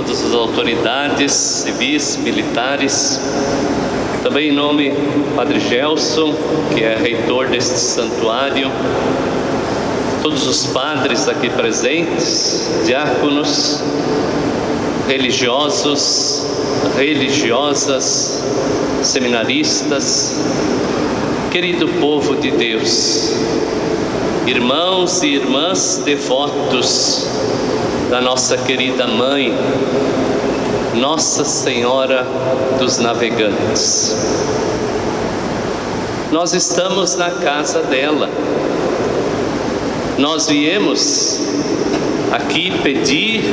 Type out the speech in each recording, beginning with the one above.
todas as autoridades civis, militares, também em nome do Padre Gelson, que é reitor deste santuário, todos os padres aqui presentes, diáconos, religiosos, religiosas, seminaristas, querido povo de Deus, irmãos e irmãs devotos da nossa querida mãe, Nossa Senhora dos Navegantes. Nós estamos na casa dela. Nós viemos aqui pedir,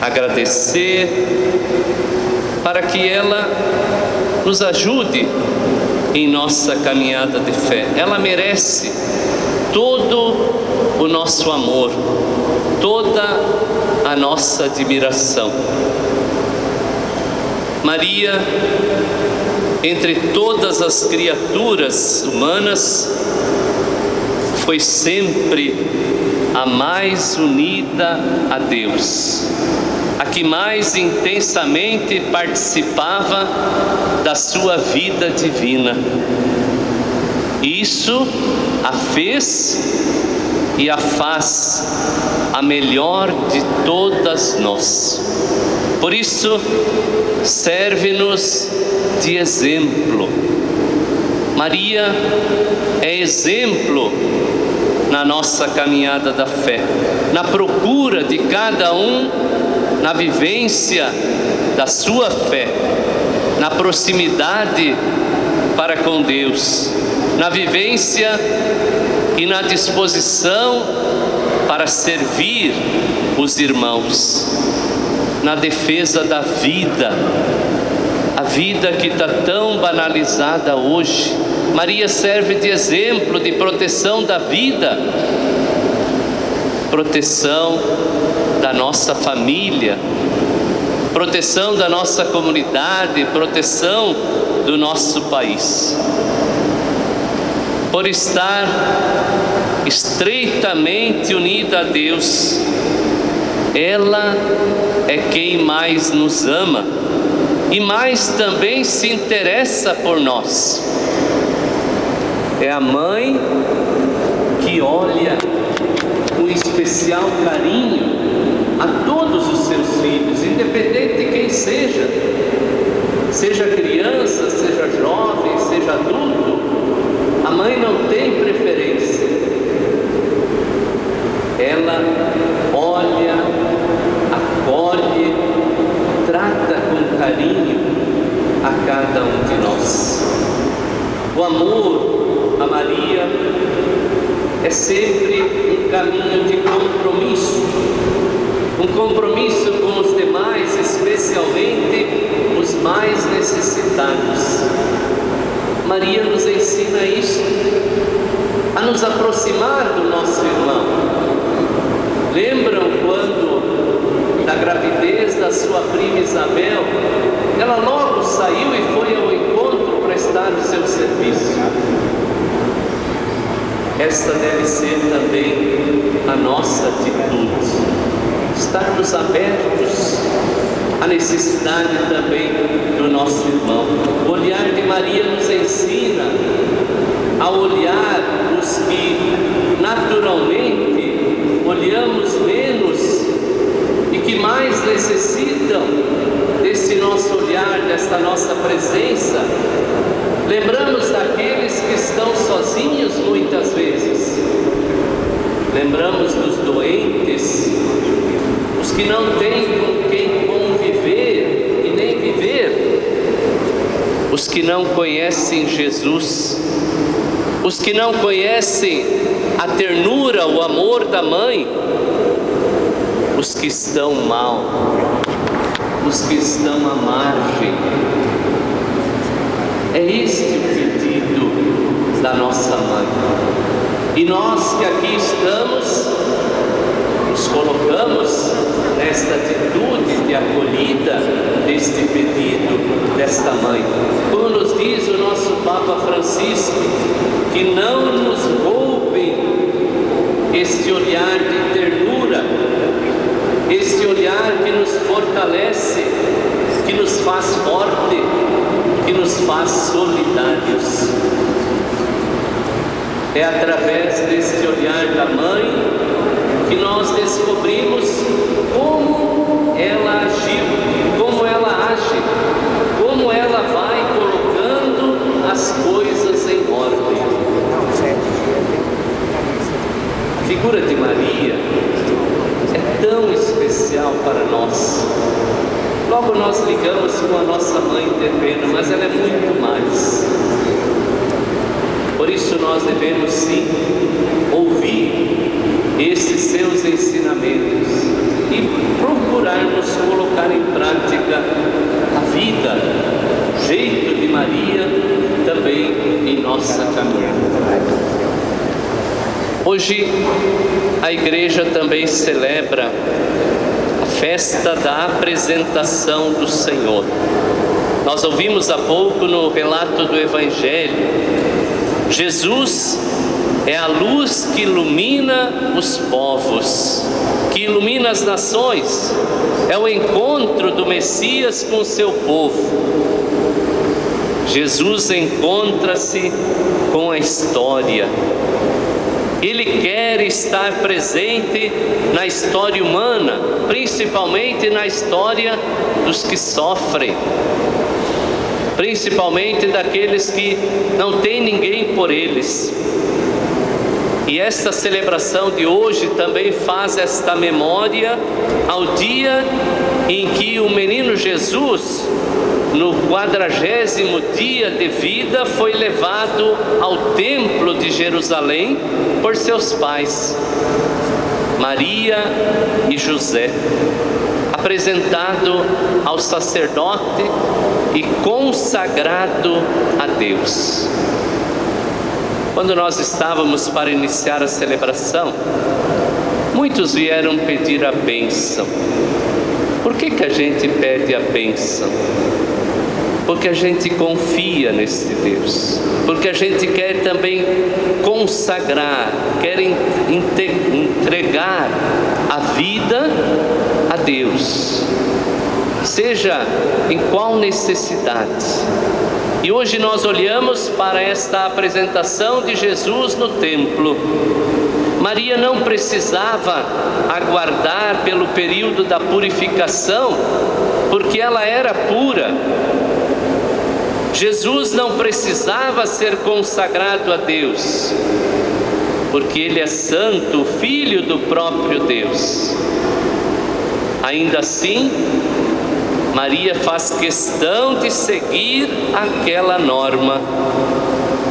agradecer, para que ela nos ajude em nossa caminhada de fé. Ela merece todo o nosso amor, toda a nossa admiração. Maria, entre todas as criaturas humanas, foi sempre a mais unida a Deus, a que mais intensamente participava da sua vida divina. Isso a fez e a faz a melhor de todas nós. Por isso, serve-nos de exemplo. Maria é exemplo na nossa caminhada da fé, na procura de cada um, na vivência da sua fé, na proximidade para com Deus, na vivência e na disposição para servir os irmãos, na defesa da vida, a vida que está tão banalizada hoje. Maria serve de exemplo de proteção da vida, proteção da nossa família, proteção da nossa comunidade, proteção do nosso país. Por estar estreitamente unida a Deus, ela é quem mais nos ama e mais também se interessa por nós. É a mãe que olha com especial carinho a todos os seus filhos, independente de quem seja, seja criança, seja jovem, seja adulto, a mãe não tem preferência. Ela olha, acolhe, trata com carinho a cada um de nós. O amor a Maria é sempre um caminho de compromisso, um compromisso com os demais, especialmente os mais necessitados Maria nos ensina isso, a nos aproximar do nosso irmão. Lembram quando, na gravidez da sua prima Isabel, ela logo saiu e foi ao encontro prestar o seu serviço? Esta deve ser também a nossa atitude, estarmos abertos à necessidade também do nosso irmão. O olhar de Maria nos ensina a olhar os que naturalmente olhamos menos e que mais necessitam desse nosso olhar, desta nossa presença. Lembramos daqueles que estão sozinhos muitas vezes. Lembramos dos doentes, os que não têm com quem conviver e nem viver os que não conhecem Jesus, os que não conhecem a ternura, o amor da mãe, os que estão mal, os que estão à margem. É este o pedido da nossa mãe. E nós que aqui estamos, nos colocamos nesta atitude de acolhida deste pedido desta mãe. Como nos diz o nosso Papa Francisco, que não nos roubem este olhar de ternura, este olhar que nos fortalece, que nos faz forte, que nos faz solidários. É através deste olhar da mãe que nós descobrimos como ela agiu figura de Maria é tão especial para nós. Logo nós ligamos com a nossa mãe terrena, mas ela é muito mais. Por isso nós devemos sim ouvir esses seus ensinamentos e procurarmos colocar em prática a vida, jeito de Maria também em nossa caminhada. Hoje a igreja também celebra festa da apresentação do Senhor. Nós ouvimos há pouco no relato do Evangelho, Jesus é a luz que ilumina os povos, que ilumina as nações, é o encontro do Messias com o seu povo. Jesus encontra-se com a história, ele quer estar presente na história humana, principalmente na história dos que sofrem, principalmente daqueles que não têm ninguém por eles. E esta celebração de hoje também faz esta memória ao dia em que o menino Jesus no quadragésimo dia de vida, foi levado ao templo de Jerusalém por seus pais, Maria e José, apresentado ao sacerdote e consagrado a Deus. Quando nós estávamos para iniciar a celebração, muitos vieram pedir a bênção. Por que, que a gente pede a bênção? Porque a gente confia nesse Deus, porque a gente quer também consagrar, quer entregar a vida a Deus, seja em qual necessidade. E hoje nós olhamos para esta apresentação de Jesus no templo. Maria não precisava aguardar pelo período da purificação, porque ela era pura, Jesus não precisava ser consagrado a Deus, porque Ele é santo, filho do próprio Deus. Ainda assim, Maria faz questão de seguir aquela norma,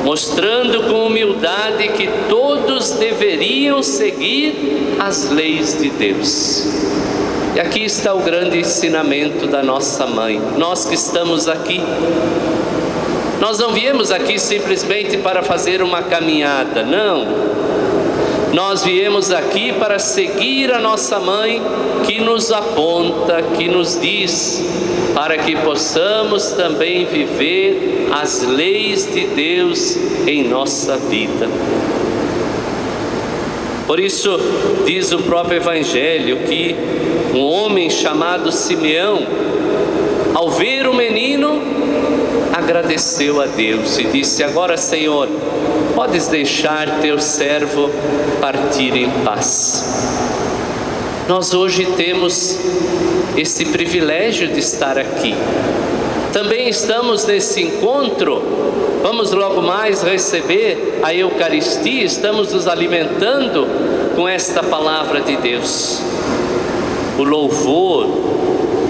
mostrando com humildade que todos deveriam seguir as leis de Deus. E aqui está o grande ensinamento da nossa mãe, nós que estamos aqui nós não viemos aqui simplesmente para fazer uma caminhada, não. Nós viemos aqui para seguir a nossa mãe que nos aponta, que nos diz, para que possamos também viver as leis de Deus em nossa vida. Por isso, diz o próprio Evangelho que um homem chamado Simeão, ao ver o menino, agradeceu a Deus e disse: Agora, Senhor, podes deixar teu servo partir em paz. Nós hoje temos esse privilégio de estar aqui. Também estamos nesse encontro. Vamos logo mais receber a Eucaristia, estamos nos alimentando com esta palavra de Deus. O louvor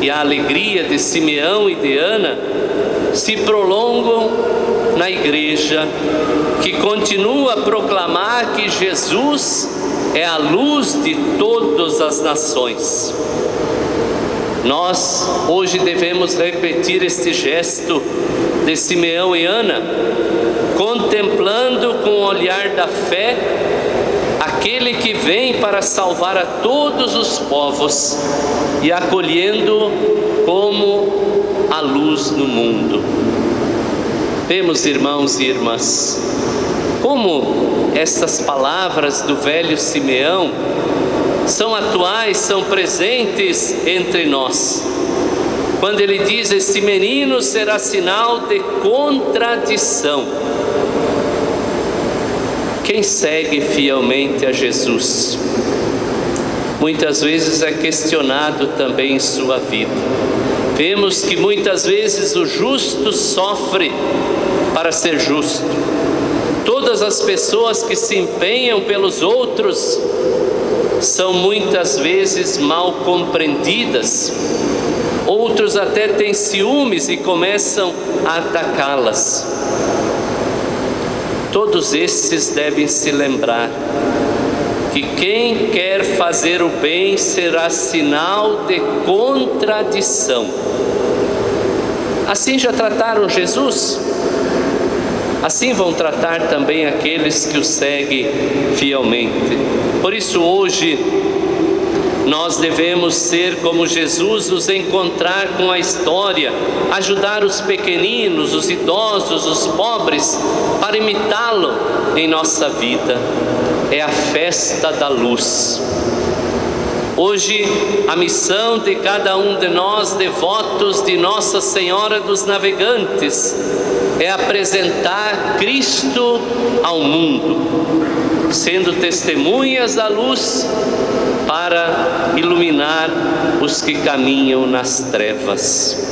e a alegria de Simeão e de Ana se prolongam na igreja, que continua a proclamar que Jesus é a luz de todas as nações. Nós hoje devemos repetir este gesto de Simeão e Ana, contemplando com o olhar da fé aquele que vem para salvar a todos os povos e acolhendo como a luz no mundo. Vemos, irmãos e irmãs, como estas palavras do velho Simeão são atuais, são presentes entre nós. quando ele diz: Este menino será sinal de contradição. Quem segue fielmente a Jesus, muitas vezes é questionado também em sua vida. Vemos que muitas vezes o justo sofre para ser justo. Todas as pessoas que se empenham pelos outros são muitas vezes mal compreendidas. Outros até têm ciúmes e começam a atacá-las. Todos esses devem se lembrar que quem quer fazer o bem será sinal de contradição. Assim já trataram Jesus? Assim vão tratar também aqueles que o seguem fielmente. Por isso, hoje, nós devemos ser como Jesus, nos encontrar com a história, ajudar os pequeninos, os idosos, os pobres, para imitá-lo em nossa vida. É a festa da luz. Hoje, a missão de cada um de nós, devotos de Nossa Senhora dos Navegantes, é apresentar Cristo ao mundo, sendo testemunhas da luz para iluminar os que caminham nas trevas.